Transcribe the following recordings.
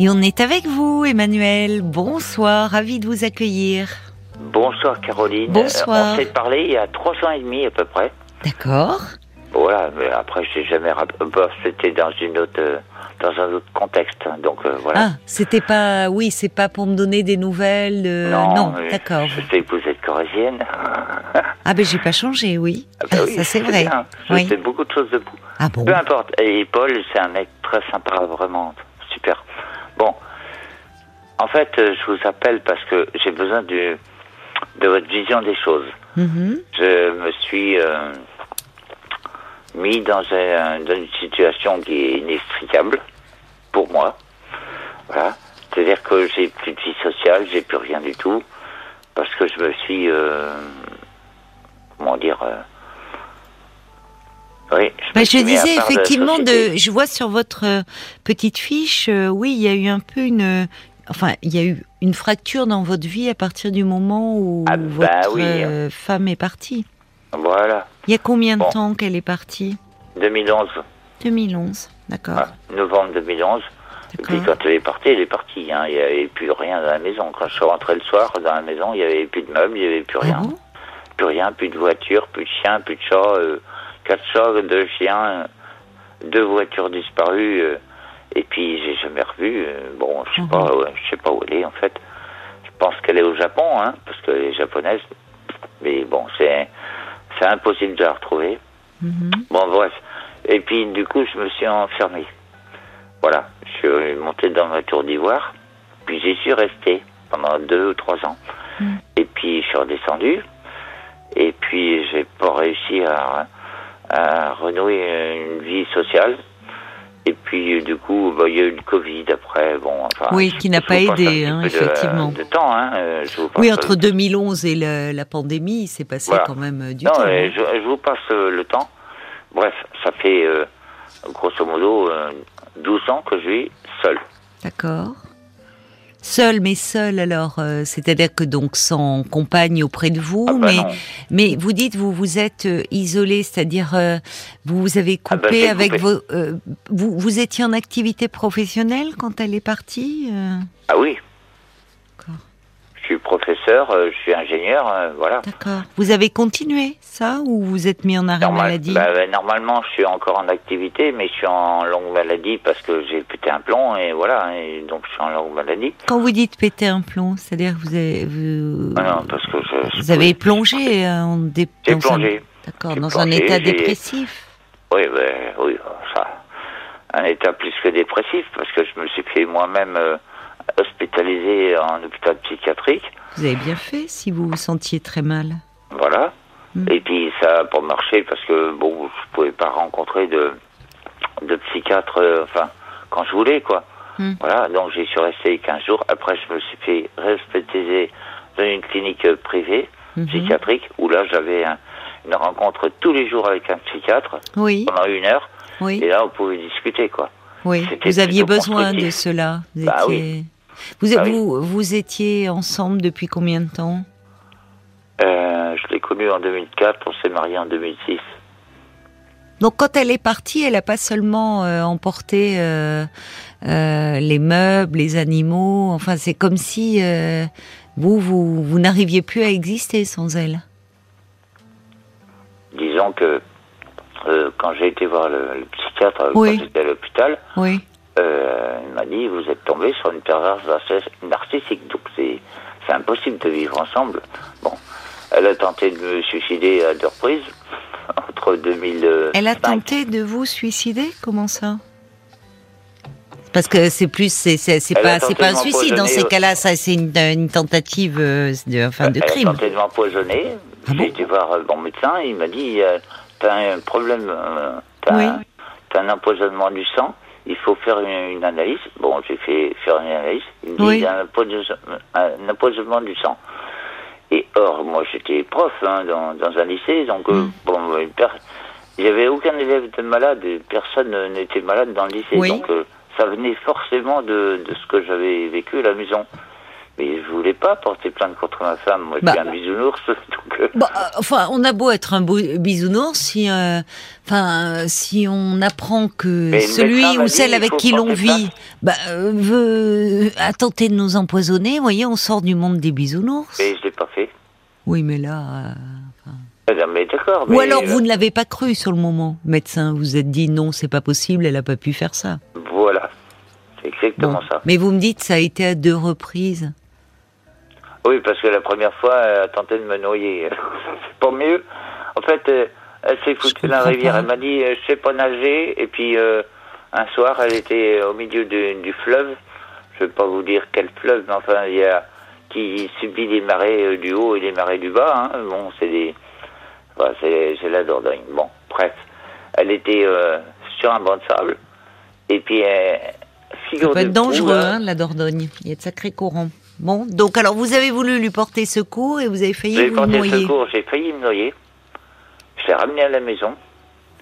Et on est avec vous, Emmanuel. Bonsoir, ravi de vous accueillir. Bonsoir Caroline. Bonsoir. Euh, on s'est parlé il y a trois ans et demi à peu près. D'accord. Voilà, mais après je n'ai jamais rappelé. Bah, C'était dans une autre, euh, dans un autre contexte. Donc euh, voilà. Ah, c'était pas, oui, c'est pas pour me donner des nouvelles. euh, non, d'accord. Je sais que vous êtes corésienne. Ah ben j'ai pas changé, oui. Ah bah oui, Ça c'est vrai. bien. Je Oui. sais beaucoup de choses de vous. Ah bon? Peu importe. Et Paul, c'est un mec très sympa, vraiment en fait, euh, je vous appelle parce que j'ai besoin de, de votre vision des choses. Mhm. Je me suis euh, mis dans, un- dans une situation qui est inextricable pour moi. Voilà. C'est-à-dire que j'ai plus de vie sociale, j'ai plus rien du tout, parce que je me suis, euh, comment dire, euh, oui. Je, Bah, je disais de effectivement de, je vois sur votre petite fiche, euh, oui, il y a eu un peu une, enfin, il y a eu une fracture dans votre vie à partir du moment où Ah, bah votre oui. euh, femme est partie. Voilà. Il y a combien de Bon. temps qu'elle est partie? 2011, 2011, d'accord. voilà, novembre 2011. Et puis quand elle est partie, elle est partie. Hein. Il n'y avait plus rien dans la maison. Quand je suis rentré le soir dans la maison, il n'y avait plus de meubles, il n'y avait plus Ah rien. bon? Plus rien, plus de voitures, plus de chiens, plus de chats, euh, quatre chats, deux chiens, euh, deux voitures disparues, euh, et puis j'ai jamais revu. euh, bon, je sais Mhm. pas, je sais pas où elle est en fait. Je pense qu'elle est au Japon, hein, parce qu'elle est japonaise. Mais bon, c'est c'est impossible de la retrouver. Mhm. Bon, bref. Et puis du coup, je me suis enfermé. Voilà, je suis monté dans ma tour d'ivoire, puis j'y suis resté pendant deux ou trois ans. Mm. Et puis je suis redescendu, et puis j'ai pas réussi à, à renouer une vie sociale. Et puis du coup, bah, il y a eu le Covid après, bon, enfin. Oui, qui n'a pas aidé, hein, de- effectivement. De, temps, hein. euh, vous passe Oui, entre 2011 et le- la pandémie, il s'est passé Voilà. quand même euh, du non, temps. hein. je, je vous passe euh, le temps. Bref, ça fait euh, grosso modo euh, 12 ans que je vis seul. D'accord. Seul, mais seul alors, euh, c'est-à-dire que donc sans compagne auprès de vous, Ah bah mais non. mais vous dites vous vous êtes euh, isolé, c'est-à-dire euh, vous vous avez Ah bah, coupé avec coupé. vos euh, vous vous étiez en activité professionnelle quand elle est partie. euh? Ah oui. D'accord. Je suis professeur, euh, je suis ingénieur, euh, voilà. D'accord. Vous avez continué ça ou vous êtes mis en arrêt Normal- maladie bah, bah, normalement, je suis encore en activité, mais je suis en longue maladie parce que j'ai pété un plomb et voilà, et donc je suis en longue maladie. Quand vous dites péter un plomb, c'est-à-dire que vous avez vous, Ah non, parce que je, je vous avez plongé euh, en dé- J'ai un-. D'accord, dans un état dépressif. Oui, ben, oui, ça. Un état plus que dépressif parce que je me suis fait moi-même euh, hospitaliser en hôpital psychiatrique. Vous avez bien fait si vous vous sentiez très mal. Voilà. Mm. Et puis ça a pas marché parce que bon, je pouvais pas rencontrer de de psychiatre, euh, enfin quand je voulais quoi. Mm. Voilà, donc j'y suis resté 15 jours. Après, je me suis fait hospitaliser dans une clinique privée Mhm. psychiatrique où là j'avais un- une rencontre tous les jours avec un psychiatre Oui, pendant une heure oui, et là on pouvait discuter quoi. oui. Vous aviez besoin de cela. Vous, Bah étiez... vous, oui. vous, vous étiez ensemble depuis combien de temps? Euh, je l'ai connu en 2004, on s'est marié en 2006. Donc quand elle est partie, elle n'a pas seulement euh, emporté euh, euh, les meubles, les animaux. Enfin, c'est comme si vous, vous, vous n'arriviez plus à exister sans elle. Disons que quand j'ai été voir le, le psychiatre Oui. quand j'étais à l'hôpital, Oui. Euh, il m'a dit vous êtes tombé sur une perverse narciss- narcissique, donc c'est impossible de vivre ensemble. Bon, elle a tenté de me suicider à deux reprises entre 2000. Elle a tenté de vous suicider? Comment ça? Parce que c'est plus, c'est Elle pas, c'est pas un de suicide dans ces m'empoisonner, cas-là. Ça, c'est une, une tentative euh, de, enfin, de elle crime. a tenté de m'empoisonner. Ah j'ai été voir euh, mon médecin, il m'a dit euh, t'as un problème, euh, t'as Oui. un empoisonnement du sang. Il faut faire une, une analyse. Bon, j'ai fait faire une analyse. Il me dit Oui. a un, un empoisonnement du sang. Et or, moi, j'étais prof hein, dans, dans un lycée, donc euh, Mm. bon, une il n'y avait aucun élève de malade, personne n'était malade dans le lycée, Oui. donc euh, ça venait forcément de, de ce que j'avais vécu à la maison. Mais je voulais pas porter plainte contre ma femme. Moi, je Bah. suis un bisounours. Donc, euh, Bah, euh, enfin, on a beau être un beau bisounours, si, euh, enfin, si on apprend que Mais celui ou dit, celle avec qui l'on vit bah, euh, veut a tenté de nous empoisonner, vous voyez, on sort du monde des bisounours. mais je l'ai pas fait. Oui, mais là. euh, Ah, mais. Ou alors vous ne l'avez pas cru sur le moment, médecin. Vous vous êtes dit non, c'est pas possible, elle a pas pu faire ça. Voilà. C'est exactement Bon. ça. Mais vous me dites ça a été à deux reprises. Oui, parce que la première fois, elle a tenté de me noyer. c'est pas mieux. En fait, euh, elle s'est foutue dans la rivière. pas. Elle m'a dit, euh, je sais pas nager. Et puis, euh, un soir, elle était au milieu du, du fleuve. Je vais pas vous dire quel fleuve, mais enfin, il y a qui subit les marées du haut et les marées du bas. Hein. Bon, c'est des, c'est la Dordogne. Bon, bref, elle était euh, sur un banc de sable. Et puis, euh, Ça peut être dangereux, hein, la Dordogne. Il y a de sacrés courants. Bon, donc alors vous avez voulu lui porter secours et vous avez failli vous porté noyer. secours, j'ai failli me noyer. Je l'ai ramenée à la maison.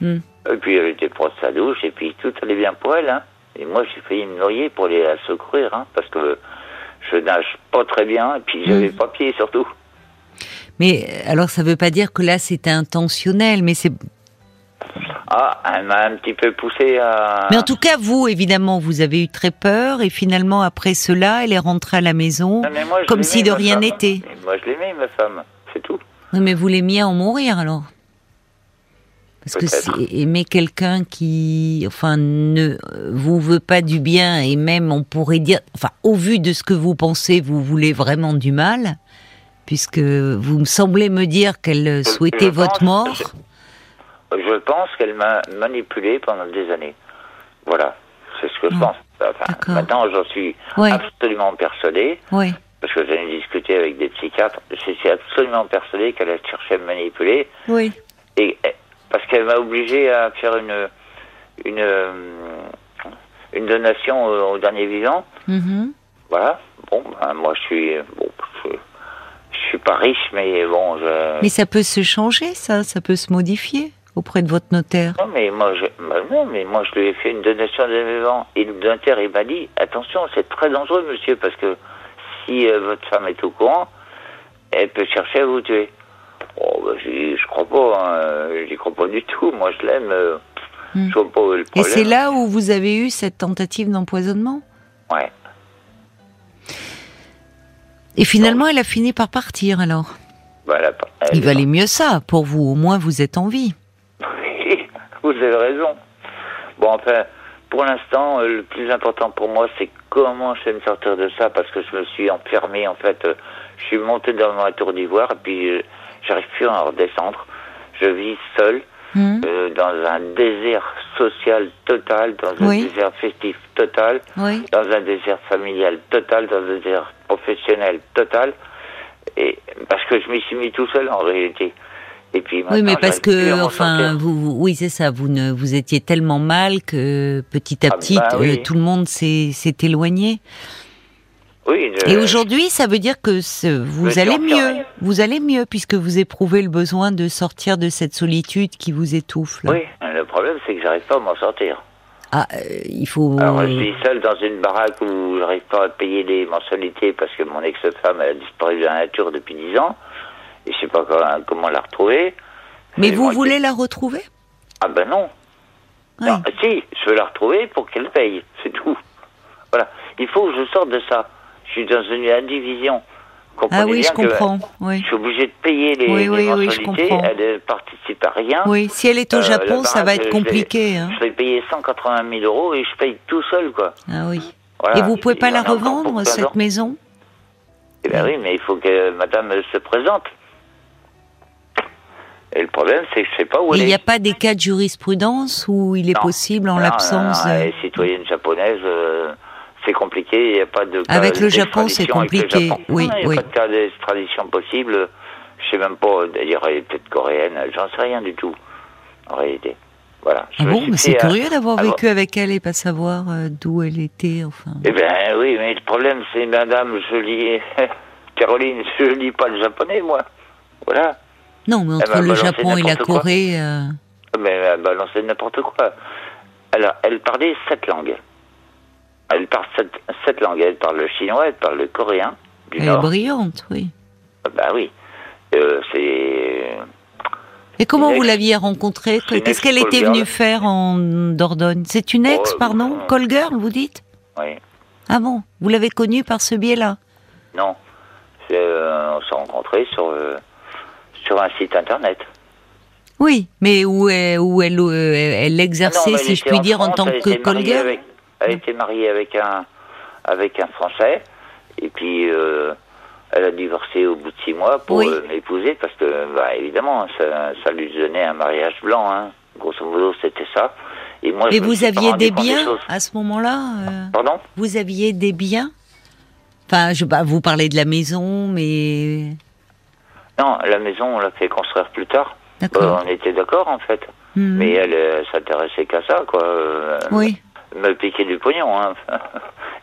Hmm. Et puis elle était proche de sa douche, et puis tout allait bien pour elle. Hein. Et moi, j'ai failli me noyer pour aller la secourir, hein, parce que je nage pas très bien, et puis j'avais Hmm. pas pied surtout. Mais alors ça veut pas dire que là c'était intentionnel, mais c'est. Ah, elle m'a un petit peu poussé à... Mais en tout cas, vous évidemment, vous avez eu très peur et finalement après cela, elle est rentrée à la maison Non, moi, comme si de rien n'était. Moi, je l'aimais, ma femme, c'est tout. Oui, mais vous l'aimiez en mourir alors Parce que c'est aimer quelqu'un qui, enfin, ne vous veut pas du bien et même on pourrait dire, enfin, au vu de ce que vous pensez, vous voulez vraiment du mal, puisque vous me semblez me dire qu'elle souhaitait je votre pense- mort. je- Je pense qu'elle m'a manipulé pendant des années. Voilà, c'est ce que je Hmm. pense. Enfin, maintenant, j'en suis absolument persuadé. Oui, parce que j'en ai discuté avec des psychiatres, je suis absolument persuadé qu'elle a cherché à me manipuler, oui. et et- parce qu'elle m'a obligé à faire une une euh, une donation au, au dernier vivant. Mhm. Voilà. Bon, ben, moi je suis bon, je, je suis pas riche, mais bon, je. Mais ça peut se changer, ça, ça peut se modifier auprès de votre notaire? Non, mais moi, je, bah non, mais moi, je lui ai fait une donation de vivant. Et le notaire, il m'a dit, attention, c'est très dangereux, monsieur, parce que si euh, votre femme est au courant, elle peut chercher à vous tuer. Oh, bah, je crois pas, hein, j'y crois pas du tout. Moi, je l'aime, euh, je vois pas le Et problème. c'est là où vous avez eu cette tentative d'empoisonnement? Ouais. Et finalement, elle a fini par partir alors? Voilà. Il valait mieux ça pour vous, au moins vous êtes en vie. Vous avez raison. Bon, enfin, pour l'instant, euh, le plus important pour moi, c'est comment je vais me sortir de ça, parce que je me suis enfermé, en fait. euh, je suis monté dans ma tour d'ivoire, et puis euh, j'arrive plus à en redescendre. Je vis seul, Hmm euh, dans un désert social total, dans un Oui. désert festif total, oui. dans un désert familial total, dans un désert professionnel total, et parce que je m'y suis mis tout seul en réalité. Et puis Oui, mais parce que, enfin, vous, vous- oui, c'est ça. Vous ne, vous étiez tellement mal que petit à Ah, petit, bah euh, oui. tout le monde s'est éloigné. Oui, je- Et aujourd'hui, ça veut dire que ce- vous suis allez mieux. Vous allez mieux puisque vous éprouvez le besoin de sortir de cette solitude qui vous étouffe. là. Oui, le problème c'est que j'arrive pas à m'en sortir. Ah, euh, il faut. Alors je vis seul dans une baraque où j'arrive pas à payer les mensualités parce que mon ex-femme a disparu de la nature depuis 10 ans et je sais pas comment, comment la retrouver. Mais vous voulez la retrouver? Ah ben non. Oui. Non, si, je veux la retrouver pour qu'elle paye, c'est tout. Voilà, il faut que je sorte de ça. Je suis dans une indivision. Comprenez Ah oui, bien je comprends. Que Oui. je suis obligé de payer les, Oui, les oui, oui, je mensualités. comprends. elle ne participe à rien. Oui, si elle est au Euh, Japon, ça va être je vais- compliqué. hein. Je vais payer 180 000 euros et je paye tout seul, quoi. Ah oui. Voilà. Et vous pouvez pas la revendre, 15 ans. cette maison? Eh ben oui, mais il faut que madame se présente. Et le problème, c'est que je sais pas où elle il n'y est. a pas des cas de jurisprudence où il est Non. possible, en l'absence de- est citoyenne japonaise, euh, c'est compliqué, il n'y a pas de cas Avec le Japon, c'est compliqué. Japon. Oui, Non, Il n'y a oui. pas de cas d'extradition possible. Je sais même pas, d'ailleurs, elle est peut-être coréenne, j'en sais rien du tout, en réalité. Voilà. Ah bon, mais c'est euh, curieux d'avoir vécu avec elle et pas savoir euh, d'où elle était, enfin. Eh ben oui, mais le problème, c'est, madame, je lis... Caroline, je lis pas le japonais, moi. Voilà. Non, mais entre m'a le balancé Japon et la quoi. Corée, euh, Mais elle balançait n'importe quoi. Alors, elle parlait sept langues. Elle parle sept, sept langues. Elle parle le chinois, elle parle le coréen, du Elle est brillante, oui. Bah oui. Euh, c'est. Et comment vous l'aviez rencontrée Qu'est-ce qu'elle était venue faire en Dordogne? C'est une ex, Oh, pardon? euh, Call girl, vous dites? Oui. Ah bon? Vous l'avez connue par ce biais-là? Non. Euh, on s'est rencontrés sur, euh, sur un site internet. Oui, mais où elle, où elle, euh, elle exerçait, Ah non, si je puis dire, en tant elle que avec- Elle était mariée avec un, avec un Français. Et puis, euh, elle a divorcé au bout de six mois pour Oui. euh, m'épouser parce que, bah, évidemment, ça, ça lui donnait un mariage blanc. Hein. Grosso modo, c'était ça. Et moi, Mais je me vous aviez des biens à ce moment-là euh, Pardon? Vous aviez des biens? Enfin, je bah, vous parlez de la maison, mais Non, la maison, on l'a fait construire plus tard. d'accord. Euh, on était d'accord, en fait. Hmm. Mais elle euh, s'intéressait qu'à ça, quoi. Euh, Oui. Me piquer du pognon, hein.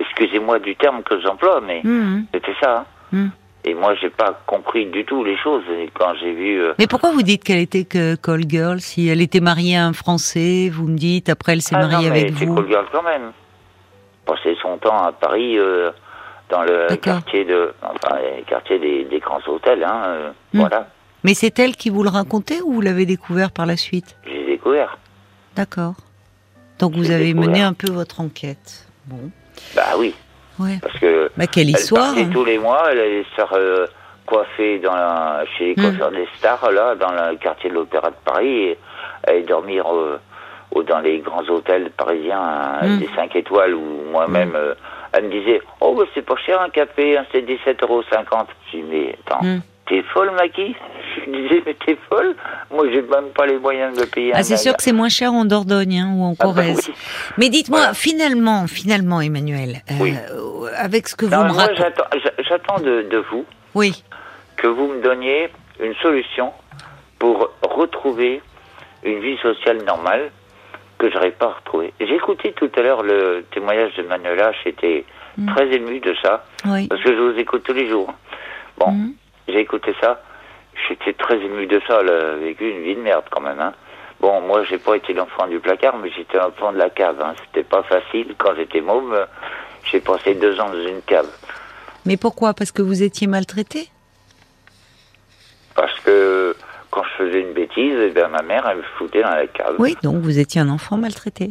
Excusez-moi du terme que j'emploie, mais Hmm. c'était ça. hein. Hmm. Et moi, j'ai pas compris du tout les choses. Et quand j'ai vu... euh, Mais pourquoi vous dites qu'elle était que call girl si elle était mariée à un Français Vous me dites après elle s'est ah mariée non, mais avec c'est vous. call girl quand même. Passer son temps à Paris, euh, dans le quartier de... Enfin, les quartiers des, des grands hôtels, hein. euh, Hmm. Voilà, Mais c'est elle qui vous le racontait ou vous l'avez découvert par la suite? J'ai découvert. D'accord. Donc vous avez découvert. mené un peu votre enquête. Bon. Bah oui, Ouais. parce que... Bah quelle Elle histoire hein. tous les mois, elle allait se faire euh, coiffer dans la, chez les Hmm. coiffeurs des stars, là, dans le quartier de l'Opéra de Paris, et aller dormir euh, dans les grands hôtels parisiens, hein, Hmm. des 5 étoiles, où moi-même, euh, elle me disait « Oh, bah, c'est pas cher un café, hein, c'est 17,50 euros. » Je dis « Mais attends, Hmm. t'es folle, Maki ?» Je lui disais « Mais t'es folle? Moi, j'ai même pas les moyens de payer un Ah c'est sûr que c'est moins cher en Dordogne hein, ou en Ah, bah Corrèze. oui. Mais dites-moi Voilà. finalement, finalement Emmanuel, euh, Oui. avec ce que vous me racontez. j'attends j'a- j'attends de, de vous Oui. que vous me donniez une solution pour retrouver une vie sociale normale que je n'aurais pas retrouvée. J'ai écouté tout à l'heure le témoignage de Manuela, j'étais Mm. très ému de ça, Oui. parce que je vous écoute tous les jours. Bon, Mhm. j'ai écouté ça, j'étais très ému de ça, elle a vécu une vie de merde quand même. Hein. Bon, moi j'ai pas été l'enfant du placard, mais j'étais l'enfant de la cave. Hein. C'était pas facile, quand j'étais môme, j'ai passé deux ans dans une cave. Mais pourquoi? Parce que vous étiez maltraité? Parce que quand je faisais une bêtise, eh bien, ma mère, elle me foutait dans la cave. Oui, donc vous étiez un enfant maltraité.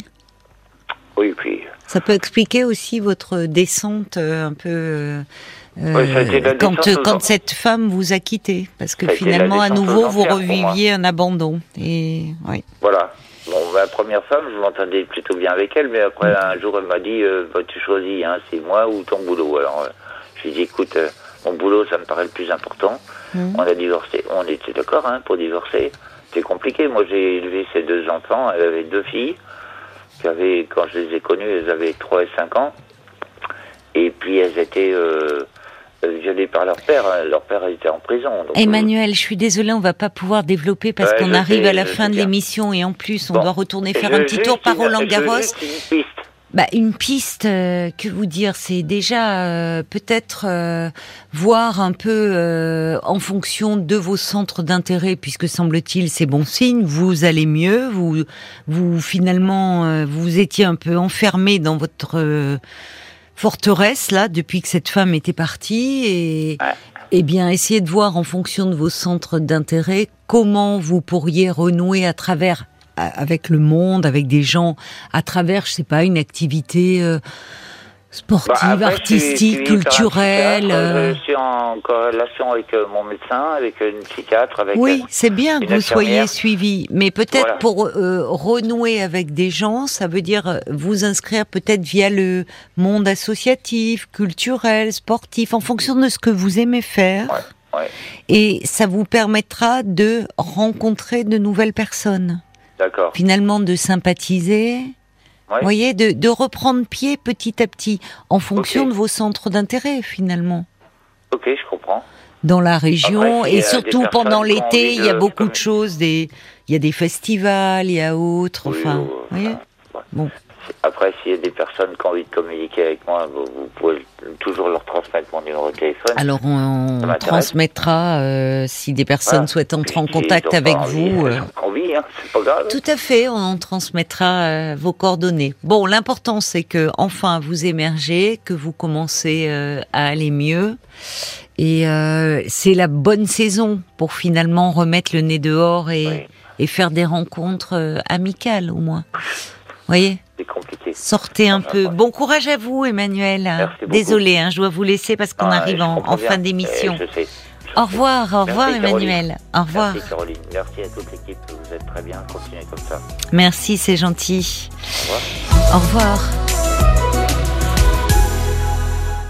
Oui, puis. Ça peut expliquer aussi votre descente euh, un peu. euh, la quand, aux quand cette femme vous a quitté, parce que Ça finalement à nouveau vous reviviez un abandon. Et oui. Voilà. Bon, ma première femme, je m'entendais plutôt bien avec elle, mais après, un jour, elle m'a dit euh, bah, Tu choisis, hein, c'est moi ou ton boulot. Alors, euh, je lui ai dit Écoute, euh, mon boulot, ça me paraît le plus important. Mhm. On a divorcé. On était d'accord hein, pour divorcer. C'était compliqué. Moi, j'ai élevé ces deux enfants. Elle avait deux filles. qui avaient, quand je les ai connues, elles avaient 3 et 5 ans. Et puis, elles étaient euh, euh, violées par leur père. Leur père était en prison. Donc, Emmanuel, je suis désolée, on va pas pouvoir développer parce Ouais, qu'on arrive sais, à la fin de l'émission et en plus on Bon. doit retourner je- faire un petit tour par Roland Garros. juste une piste. Bah, une piste, euh, que vous dire, c'est déjà euh, peut-être euh, voir un peu euh, en fonction de vos centres d'intérêt, puisque semble-t-il c'est bon signe, vous allez mieux, vous, vous finalement euh, vous étiez un peu enfermé dans votre euh, forteresse là depuis que cette femme était partie et Ouais. eh bien essayez de voir en fonction de vos centres d'intérêt comment vous pourriez renouer à travers avec le monde, avec des gens, à travers, je sais pas, une activité euh, sportive, Bah, après, artistique, culturelle. psychiatre, euh. Je suis en corrélation avec euh, mon médecin, avec une psychiatre, avec. Oui, euh, c'est bien que vous soyez suivi, mais peut-être Voilà. pour euh, renouer avec des gens, ça veut dire euh, vous inscrire peut-être via le monde associatif, culturel, sportif, en fonction de ce que vous aimez faire. Ouais, ouais. Et ça vous permettra de rencontrer de nouvelles personnes, D'accord. finalement de sympathiser. Ouais. Vous voyez, de, de reprendre pied petit à petit, en fonction de vos centres d'intérêt, finalement. Ok, je comprends. dans la région Après, et surtout pendant l'été, il y a de- beaucoup de choses, des il y a des festivals, il y a autres, Oui, enfin, vous voyez ouais. Bon. Après, s'il y a des personnes qui ont envie de communiquer avec moi, vous, pouvez toujours leur transmettre mon numéro de téléphone. Alors on, transmettra euh, si des personnes Voilà. souhaitent entrer en contact ont avec pas vous. envie, euh, envie, hein, pas grave. Tout à fait, on transmettra euh, vos coordonnées. Bon, l'important c'est que enfin vous émergez, que vous commencez euh, à aller mieux, et euh, c'est la bonne saison pour finalement remettre le nez dehors et, Oui. et faire des rencontres euh, amicales au moins. Voyez, C'est compliqué. sortez un peu. Bon courage à vous, Emmanuel. Merci. Désolée, hein, je dois vous laisser parce qu'on Ah, arrive en, fin d'émission. Eh, sais. Au revoir, au revoir. Emmanuel. Au revoir. Merci Caroline. Merci à toute l'équipe. Vous êtes très bien. Continuez comme ça. Merci, c'est gentil. Au revoir. Au revoir.